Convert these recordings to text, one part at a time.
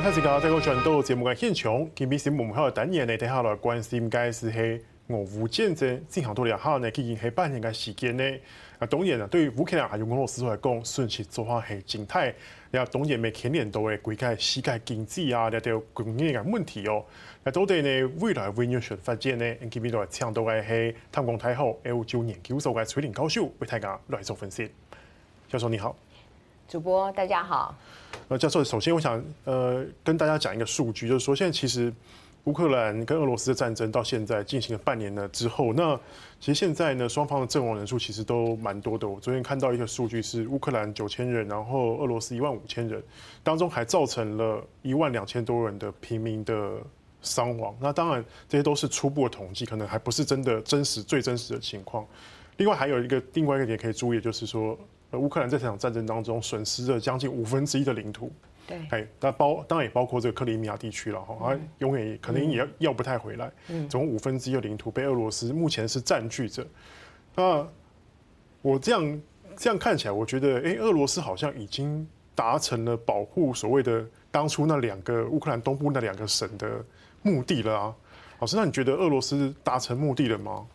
欢迎大家再个转到节目嘅现场。今日节目后嘅单元呢，睇下来关心嘅是系俄乌战争进行多了后呢，已经系半年嘅时间呢。啊，当然啊，对于乌克兰还有俄罗斯来讲，顺其自然系静态。啊，当然每牵连到嘅国家世界经济啊，呢啲供应嘅问题哦。那，到底呢未来会如何发展呢？今日来请到嘅系淡江大学 L 九研究所嘅崔玲教授为大家来做分析。教授你好。主播大家好。呃，教授，首先我想呃跟大家讲一个数据，就是说现在其实乌克兰跟俄罗斯的战争到现在进行了半年了之后，那其实现在呢双方的阵亡人数其实都蛮多的。我昨天看到一个数据是乌克兰九千人，然后俄罗斯一万五千人，当中还造成了一万两千多人的平民的伤亡。那当然这些都是初步的统计，可能还不是真的真实最真实的情况。另外还有一个另外一个点可以注意，就是说。乌克兰在这场战争当中损失了将近五分之一的领土，对，哎，那包当然也包括这个克里米亚地区了哈，啊，永远可能也要不太回来，嗯，总共五分之一的领土被俄罗斯目前是占据着。那我这样这样看起来，我觉得，哎，俄罗斯好像已经达成了保护所谓的当初那两个乌克兰东部那两个省的目的了啊。老师，那你觉得俄罗斯达成目的了吗？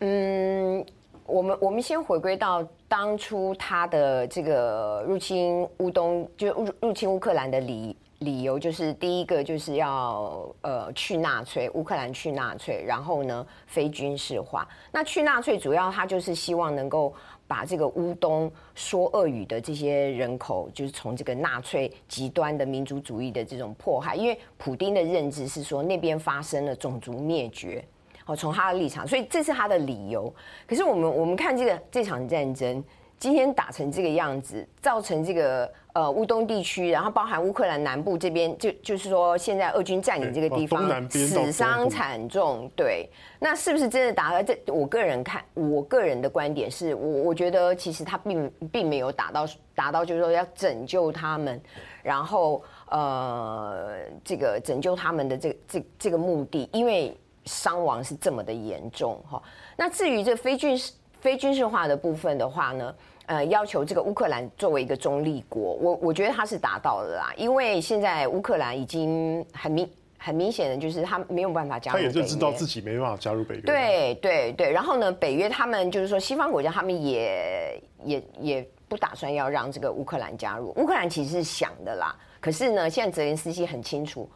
嗯。我们我们先回归到当初他的这个入侵乌东，就入入侵乌克兰的理理由，就是第一个就是要呃去纳粹，乌克兰去纳粹，然后呢非军事化。那去纳粹主要他就是希望能够把这个乌东说俄语的这些人口，就是从这个纳粹极端的民族主义的这种迫害，因为普丁的认知是说那边发生了种族灭绝。哦，从他的立场，所以这是他的理由。可是我们我们看这个这场战争，今天打成这个样子，造成这个呃乌东地区，然后包含乌克兰南部这边，就就是说现在俄军占领这个地方，死伤惨重。对，那是不是真的打到？这我个人看，我个人的观点是我我觉得其实他并并没有打到打到，就是说要拯救他们，然后呃这个拯救他们的这个这这个目的，因为。伤亡是这么的严重哈，那至于这非军事非军事化的部分的话呢，呃，要求这个乌克兰作为一个中立国，我我觉得他是达到了啦，因为现在乌克兰已经很明很明显的就是他没有办法加入，他也就知道自己没办法加入北约，对对对，然后呢，北约他们就是说西方国家他们也也也不打算要让这个乌克兰加入，乌克兰其实是想的啦，可是呢，现在泽连斯基很清楚，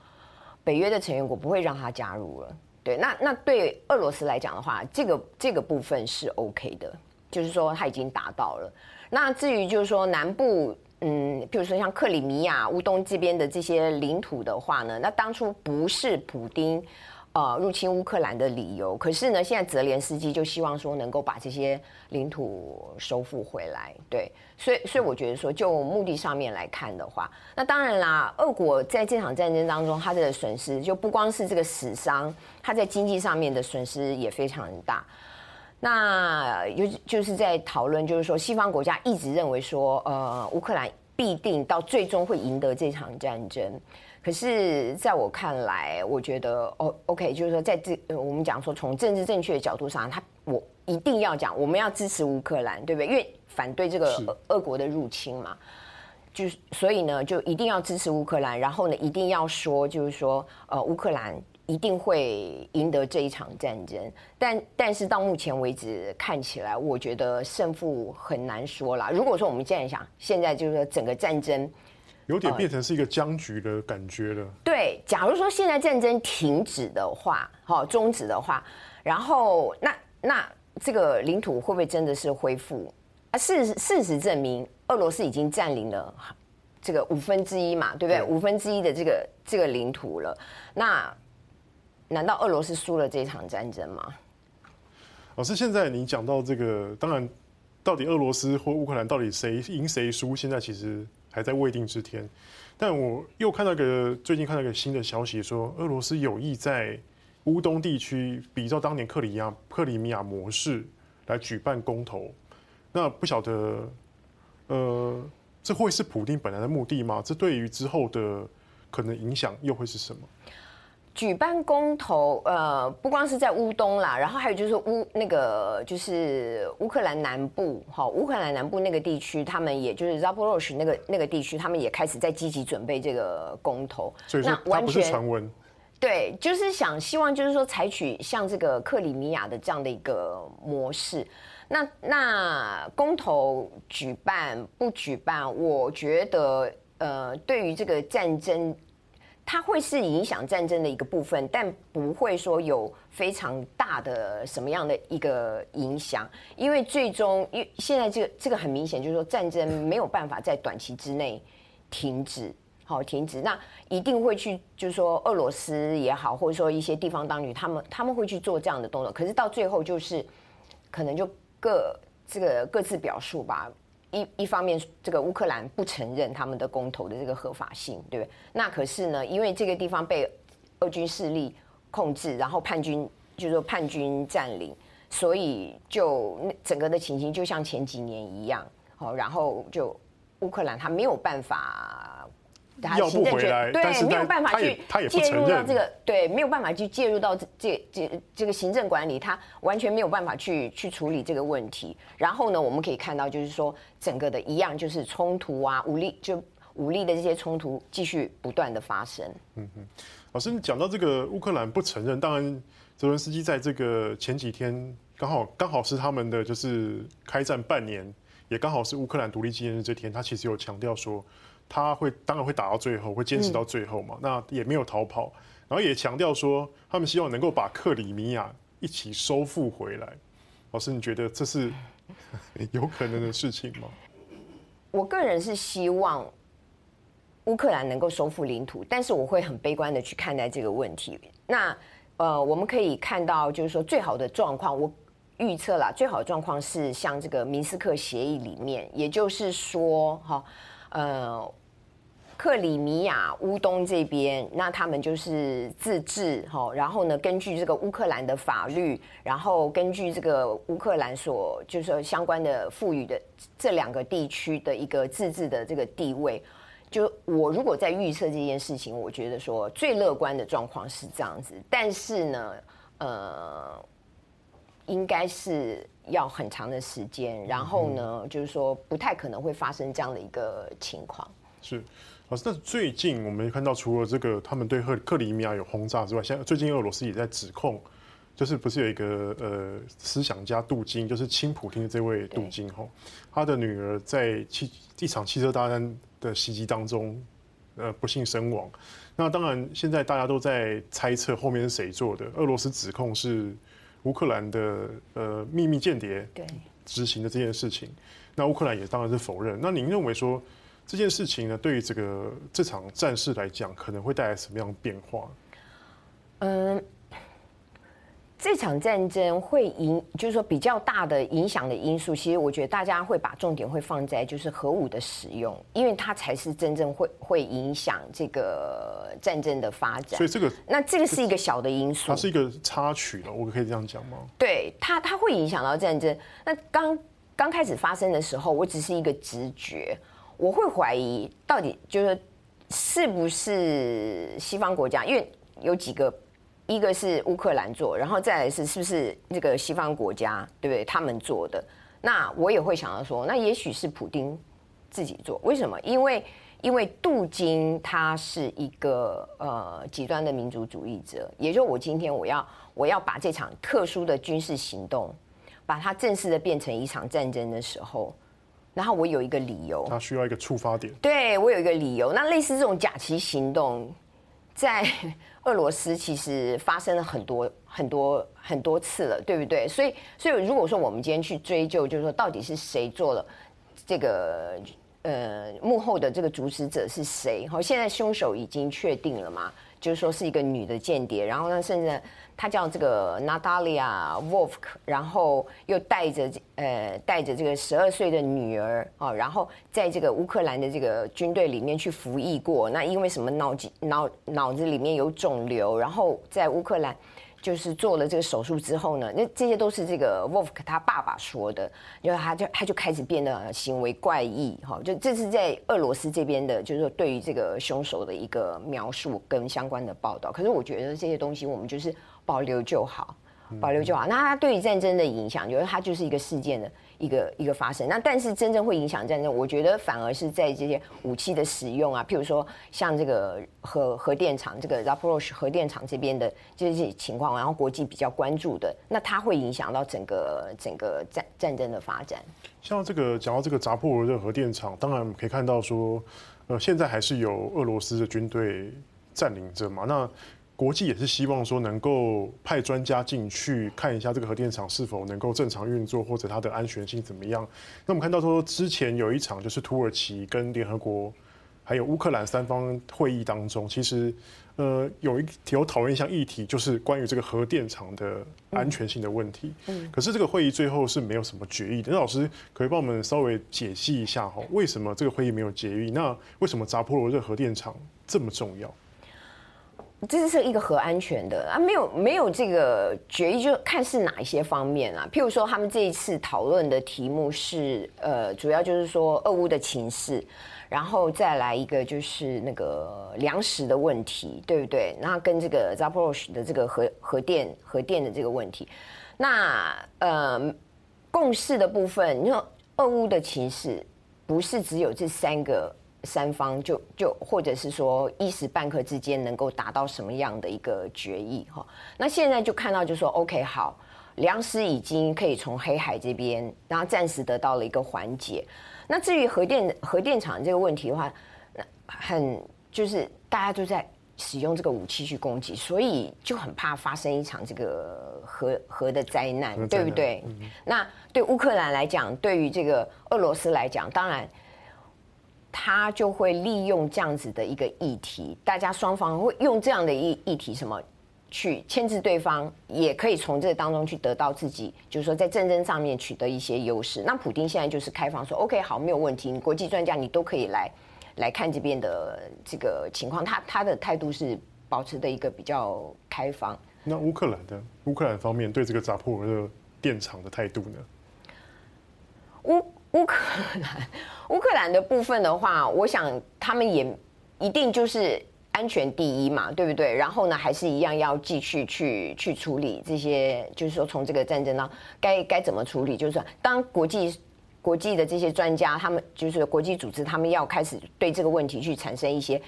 北约的成员国不会让他加入了。对，那那对俄罗斯来讲的话，这个这个部分是 OK 的，就是说他已经达到了。那至于就是说南部，嗯，比如说像克里米亚、乌东这边的这些领土的话呢，那当初不是普丁。呃，入侵乌克兰的理由，可是呢，现在泽连斯基就希望说能够把这些领土收复回来，对，所以所以我觉得说，就目的上面来看的话，那当然啦，俄国在这场战争当中，他的损失就不光是这个死伤，他在经济上面的损失也非常大。那就就是在讨论，就是说西方国家一直认为说，呃，乌克兰必定到最终会赢得这场战争。可是，在我看来，我觉得哦，OK，就是说，在这我们讲说，从政治正确的角度上，他我一定要讲，我们要支持乌克兰，对不对？因为反对这个俄俄国的入侵嘛，就是所以呢，就一定要支持乌克兰，然后呢，一定要说，就是说，呃，乌克兰一定会赢得这一场战争。但但是到目前为止，看起来，我觉得胜负很难说啦。如果说我们现在想，现在就是说整个战争。有点变成是一个僵局的感觉了。对，假如说现在战争停止的话，好，终止的话，然后那那这个领土会不会真的是恢复？啊，事实事实证明，俄罗斯已经占领了这个五分之一嘛，对不对？五分之一的这个这个领土了。那难道俄罗斯输了这场战争吗？老师，现在你讲到这个，当然，到底俄罗斯或乌克兰到底谁赢谁输？现在其实。还在未定之天，但我又看到个最近看到个新的消息，说俄罗斯有意在乌东地区比照当年克里亚克里米亚模式来举办公投。那不晓得，呃，这会是普丁本来的目的吗？这对于之后的可能影响又会是什么？举办公投，呃，不光是在乌东啦，然后还有就是乌那个就是乌克兰南部，哈，乌克兰南部那个地区，他们也就是 Zaporozhye 那个那个地区，他们也开始在积极准备这个公投。所以说，它不是传闻。对，就是想希望就是说采取像这个克里米亚的这样的一个模式。那那公投举办不举办，我觉得呃，对于这个战争。它会是影响战争的一个部分，但不会说有非常大的什么样的一个影响，因为最终，因为现在这个这个很明显就是说战争没有办法在短期之内停止，好停止，那一定会去就是说俄罗斯也好，或者说一些地方当局，他们他们会去做这样的动作，可是到最后就是可能就各这个各自表述吧。一一方面，这个乌克兰不承认他们的公投的这个合法性，对不对？那可是呢，因为这个地方被俄军势力控制，然后叛军就是说叛军占领，所以就整个的情形就像前几年一样，好，然后就乌克兰他没有办法。要不回来，对，没有办法去介入到这个，对，没有办法去介入到这这这这个行政管理，他完全没有办法去去处理这个问题。然后呢，我们可以看到，就是说整个的一样，就是冲突啊，武力就武力的这些冲突继续不断的发生。嗯嗯，老师，你讲到这个乌克兰不承认，当然泽伦斯基在这个前几天刚好刚好是他们的就是开战半年，也刚好是乌克兰独立纪念日这天，他其实有强调说。他会当然会打到最后，会坚持到最后嘛。嗯、那也没有逃跑，然后也强调说，他们希望能够把克里米亚一起收复回来。老师，你觉得这是 有可能的事情吗？我个人是希望乌克兰能够收复领土，但是我会很悲观的去看待这个问题。那呃，我们可以看到，就是说最好的状况，我预测啦最好的状况是像这个明斯克协议里面，也就是说，哈，呃。克里米亚乌东这边，那他们就是自治哈，然后呢，根据这个乌克兰的法律，然后根据这个乌克兰所就是说相关的赋予的这两个地区的一个自治的这个地位，就我如果在预测这件事情，我觉得说最乐观的状况是这样子，但是呢，呃，应该是要很长的时间，然后呢，就是说不太可能会发生这样的一个情况。是。老师，那最近我们看到，除了这个他们对克克里米亚有轰炸之外，现在最近俄罗斯也在指控，就是不是有一个呃思想家杜金，就是亲普京的这位杜金吼，他的女儿在汽一场汽车大战的袭击当中，呃不幸身亡。那当然，现在大家都在猜测后面是谁做的。俄罗斯指控是乌克兰的呃秘密间谍执行的这件事情，那乌克兰也当然是否认。那您认为说？这件事情呢，对于这个这场战事来讲，可能会带来什么样的变化？嗯，这场战争会影，就是说比较大的影响的因素，其实我觉得大家会把重点会放在就是核武的使用，因为它才是真正会会影响这个战争的发展。所以这个，那这个是一个小的因素，它是一个插曲了，我可以这样讲吗？对，它它会影响到战争。那刚刚开始发生的时候，我只是一个直觉。我会怀疑，到底就是是不是西方国家？因为有几个，一个是乌克兰做，然后再来是是不是这个西方国家，对不对？他们做的。那我也会想到说，那也许是普丁自己做。为什么？因为因为杜金他是一个呃极端的民族主义者，也就我今天我要我要把这场特殊的军事行动，把它正式的变成一场战争的时候。然后我有一个理由，他需要一个触发点。对，我有一个理由。那类似这种假旗行动，在 俄罗斯其实发生了很多很多很多次了，对不对？所以，所以如果说我们今天去追究，就是说到底是谁做了这个呃幕后的这个主使者是谁？好，现在凶手已经确定了吗？就是说是一个女的间谍，然后呢，甚至她叫这个 Natalia Volk，然后又带着呃带着这个十二岁的女儿啊，然后在这个乌克兰的这个军队里面去服役过。那因为什么脑脑脑子里面有肿瘤，然后在乌克兰就是做了这个手术之后呢，那这些都是这个 Wolf 他爸爸说的，因为他就他就开始变得行为怪异哈，就这是在俄罗斯这边的，就是说对于这个凶手的一个描述跟相关的报道。可是我觉得这些东西我们就是保留就好，保留就好。那他对于战争的影响，就是他就是一个事件的。一个一个发生，那但是真正会影响战争，我觉得反而是在这些武器的使用啊，譬如说像这个核核电厂，这个 Zaporozhye 核电厂这边的这些情况，然后国际比较关注的，那它会影响到整个整个战战争的发展。像这个讲到这个扎波罗热核电厂，当然可以看到说，呃，现在还是有俄罗斯的军队占领着嘛，那。国际也是希望说能够派专家进去看一下这个核电厂是否能够正常运作，或者它的安全性怎么样。那我们看到说，之前有一场就是土耳其跟联合国还有乌克兰三方会议当中，其实呃有一有讨论一项议题，就是关于这个核电厂的安全性的问题。嗯。可是这个会议最后是没有什么决议的。那老师可以帮我们稍微解析一下哈，为什么这个会议没有决议？那为什么扎波罗热核电厂这么重要？这是一个核安全的啊，没有没有这个决议，就看是哪一些方面啊。譬如说，他们这一次讨论的题目是，呃，主要就是说俄乌的情势，然后再来一个就是那个粮食的问题，对不对？那跟这个 Zaporozhye 的这个核核电核电的这个问题，那呃，共识的部分，你说俄乌的情势不是只有这三个。三方就就或者是说一时半刻之间能够达到什么样的一个决议哈？那现在就看到就说 OK 好，粮食已经可以从黑海这边，然后暂时得到了一个缓解。那至于核电核电厂这个问题的话，那很就是大家都在使用这个武器去攻击，所以就很怕发生一场这个核核的灾难，对不对？嗯、那对乌克兰来讲，对于这个俄罗斯来讲，当然。他就会利用这样子的一个议题，大家双方会用这样的议议题什么去牵制对方，也可以从这当中去得到自己，就是说在战争上面取得一些优势。那普丁现在就是开放说，OK，好，没有问题，你国际专家你都可以来来看这边的这个情况。他他的态度是保持的一个比较开放。那乌克兰的乌克兰方面对这个扎波罗热电厂的态度呢？乌乌克兰。的部分的话，我想他们也一定就是安全第一嘛，对不对？然后呢，还是一样要继续去去处理这些，就是说从这个战争呢，该该怎么处理？就是说，当国际国际的这些专家，他们就是国际组织，他们要开始对这个问题去产生一些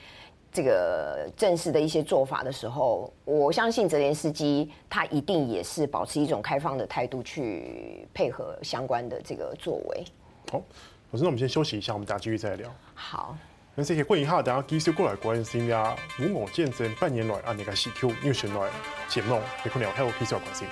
这个正式的一些做法的时候，我相信泽连斯基他一定也是保持一种开放的态度去配合相关的这个作为。好。老师，那我们先休息一下，我们等下继续再聊。好，那谢谢欢迎哈，等下继续过来关心呀，无我见证半年来啊那个 CQ 因为选来节目，你可能还有继续关心。